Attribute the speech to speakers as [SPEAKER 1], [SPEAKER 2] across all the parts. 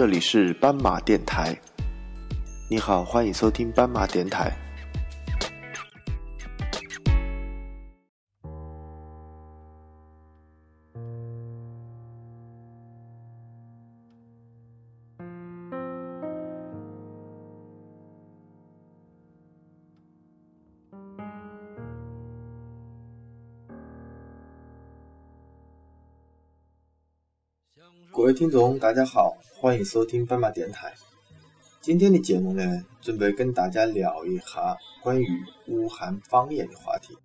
[SPEAKER 1] 这里是斑马电台。你好，欢迎收听斑马电台。
[SPEAKER 2] 各位听众，大家好，欢迎收听斑马电台。今天的节目呢，准备跟大家聊一下关于武汉方言的话题。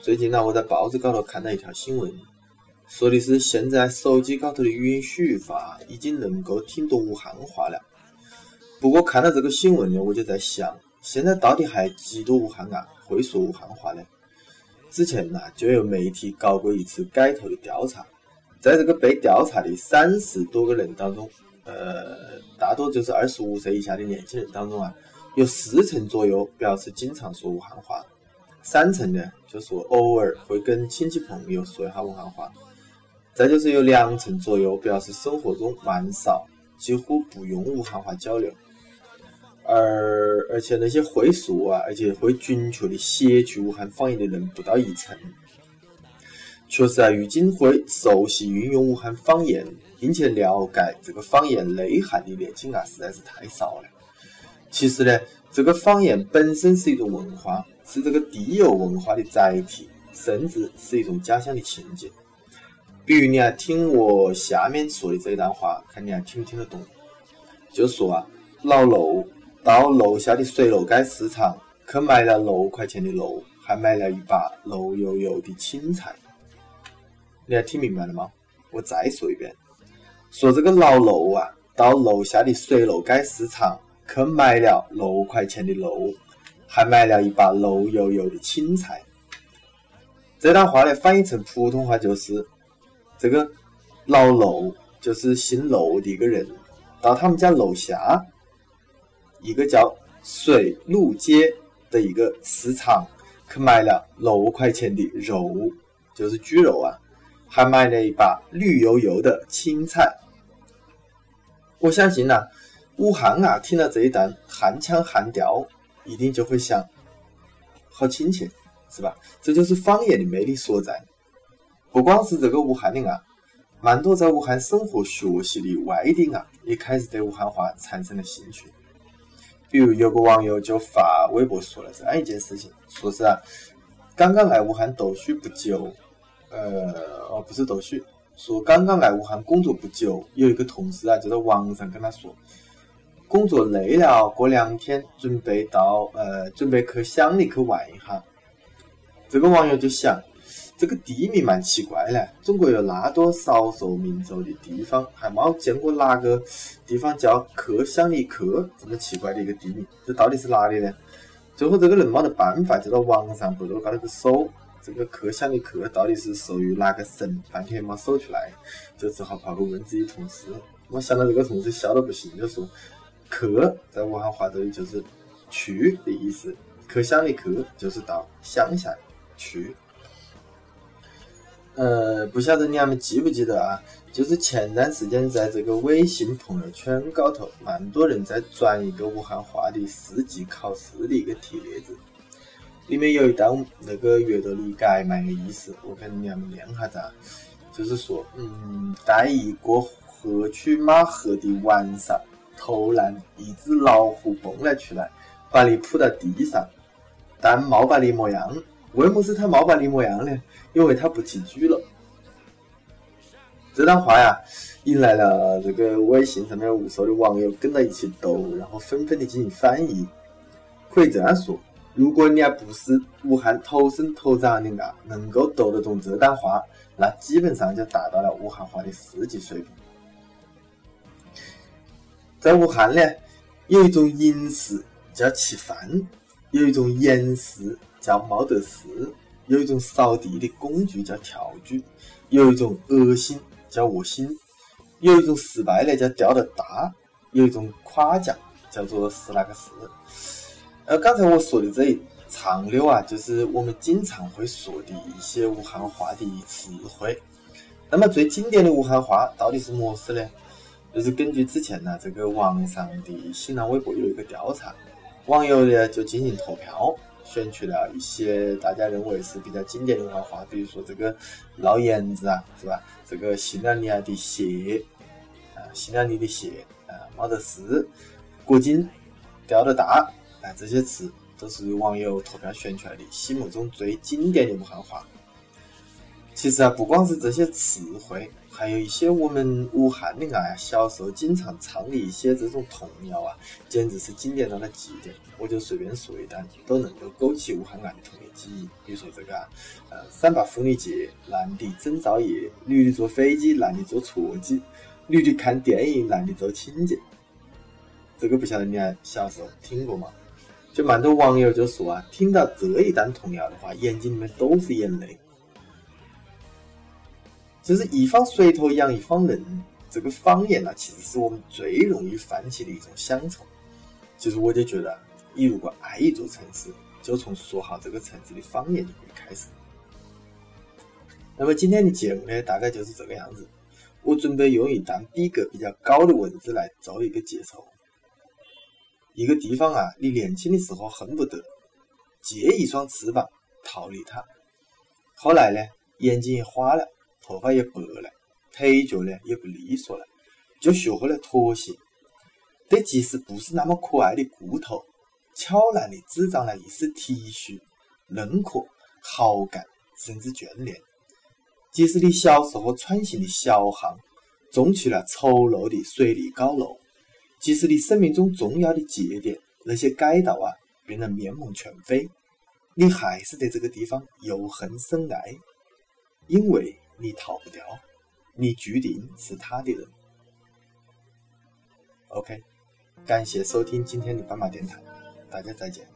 [SPEAKER 2] 最近呢，我在报纸高头看到一条新闻，说的是现在手机高头的语音输入法已经能够听懂武汉话了。不过看到这个新闻呢，我就在想，现在到底还几多武汉啊会说武汉话呢？之前呢，就有媒体搞过一次街头的调查。在这个被调查的三十多个人当中，呃，大多就是二十五岁以下的年轻人当中啊，有四成左右表示经常说武汉话，三成呢就说偶尔会跟亲戚朋友说一下武汉话，再就是有两成左右表示生活中蛮少，几乎不用武汉话交流，而而且那些会说啊，而且会准确的写出武汉方言的人不到一成。确实啊，如今会熟悉运用武汉方言，并且了解这个方言内涵的年轻啊，实在是太少了。其实呢，这个方言本身是一种文化，是这个地游文化的载体，甚至是一种家乡的情结。比如你啊，听我下面说的这一段话，看你还听不听得懂？就说啊，老陆到楼下的水楼街市场去买了六块钱的肉，还买了一把绿油油的青菜。你还听明白了吗？我再说一遍，说这个老楼啊，到楼下的水楼街市场去买了六块钱的肉，还买了一把绿油油的青菜。这段话呢，翻译成普通话就是：这个老楼就是姓楼的一个人，到他们家楼下一个叫水路街的一个市场去买了六块钱的肉，就是猪肉啊。还买了一把绿油油的青菜。我相信呐，武汉啊，听了这一段汉腔汉调，一定就会想，好亲切，是吧？这就是方言的魅力所在。不光是这个武汉人啊，蛮多在武汉生活学习的外地啊，也开始对武汉话产生了兴趣。比如有个网友就发微博说了这样一件事情，说是啊，刚刚来武汉读书不久。呃，哦，不是逗许，说刚刚来武汉工作不久，有一个同事啊，就在网上跟他说，工作累了，过两天准备到呃，准备去乡里去玩一下。这个网友就想，这个地名蛮奇怪嘞，中国有那多少数民族的地方，还没见过哪个地方叫去乡里去这么奇怪的一个地名，这到底是哪里呢？最后这个人没得办法，就到网上博主高头去搜。这个客乡的客到底是属于哪个省？半天没搜出来，就只好跑过问自己同事。我想到这个同事笑得不行，就说：“客在武汉话这里就是去的意思，客乡的客就是到乡下去。”呃，不晓得你们记不记得啊？就是前段时间在这个微信朋友圈高头，蛮多人在转一个武汉话的四级考试的一个帖子。里面有一段那个阅读理解蛮有意思，我跟你们念下子啊，就是说，嗯，在一个河曲马河的晚上，突然一只老虎蹦了出来，把你扑到地上，但没把你么样。为么事他没把你么样呢？因为他不吃猪了。这段话呀，引来了这个微信上面无数的网友跟到一起逗，然后纷纷的进行翻译。可以这样说。如果你还不是武汉土生土长的啊，能够读得懂这段话，那基本上就达到了武汉话的四级水平。在武汉呢，有一种饮食叫吃饭，有一种严事叫没得事，有一种扫地的工具叫跳猪，有一种恶心叫恶心，有一种失败呢叫掉的大，有一种夸奖叫做是那个是。呃，刚才我说的这一长溜啊，就是我们经常会说的一些武汉话的词汇。那么最经典的武汉话到底是么事呢？就是根据之前呢这个网上的新浪微博有一个调查，网友呢就进行投票，选取了一些大家认为是比较经典的文化，比如说这个老盐子啊，是吧？这个西南尼亚的蟹啊，西南尼的蟹啊，猫得丝，果金，钓得大，哎，这些词都是网友投票选出来的，心目中最经典的武汉话。其实啊，不光是这些词汇，还有一些我们武汉的啊，小时候经常唱的一些这种童谣啊，简直是经典到了极点。我就随便说一段，都能够勾起武汉儿童的记忆。比如说这个啊，呃，三八妇女节，男的整灶夜，女的坐飞机，男的坐错机，女的看电影，男的做清洁。这个不晓得你还小时候听过吗？就蛮多网友就说啊，听到这一段童谣的话，眼睛里面都是眼泪。就是一方水土养一方人，这个方言呢，其实是我们最容易泛起的一种乡愁。其实我就觉得，你如果爱一座城市，就从说好这个城市的方言就可以开始。那么今天的节目呢，大概就是这个样子。我准备用一段逼格比较高的文字来做一个介绍。一个地方啊，你年轻的时候恨不得借一双翅膀逃离它，后来呢，眼睛也花了。头发也白了，腿脚呢也不利索了，就学会了妥协，对即使不是那么可爱的骨头，悄然地滋长了一丝体恤、认可、好感，甚至眷恋。即使你小时候穿行的小巷，种起了丑陋的水泥高楼，即使你生命中重要的节点，那些街道啊变得面目全非，你还是对这个地方又恨生爱，因为。你逃不掉，你注定是他的人。OK，感谢收听今天的斑马电台，大家再见。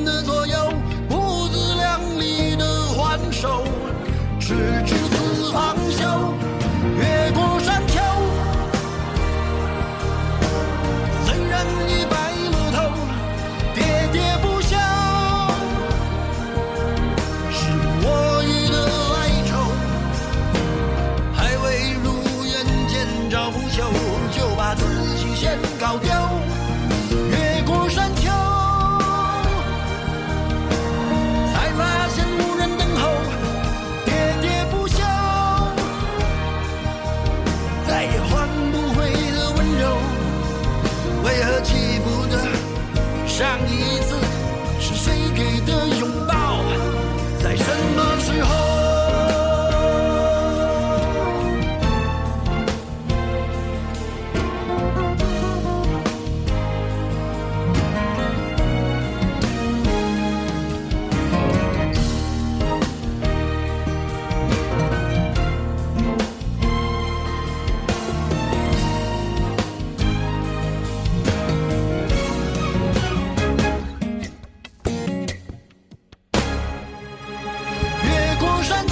[SPEAKER 3] 山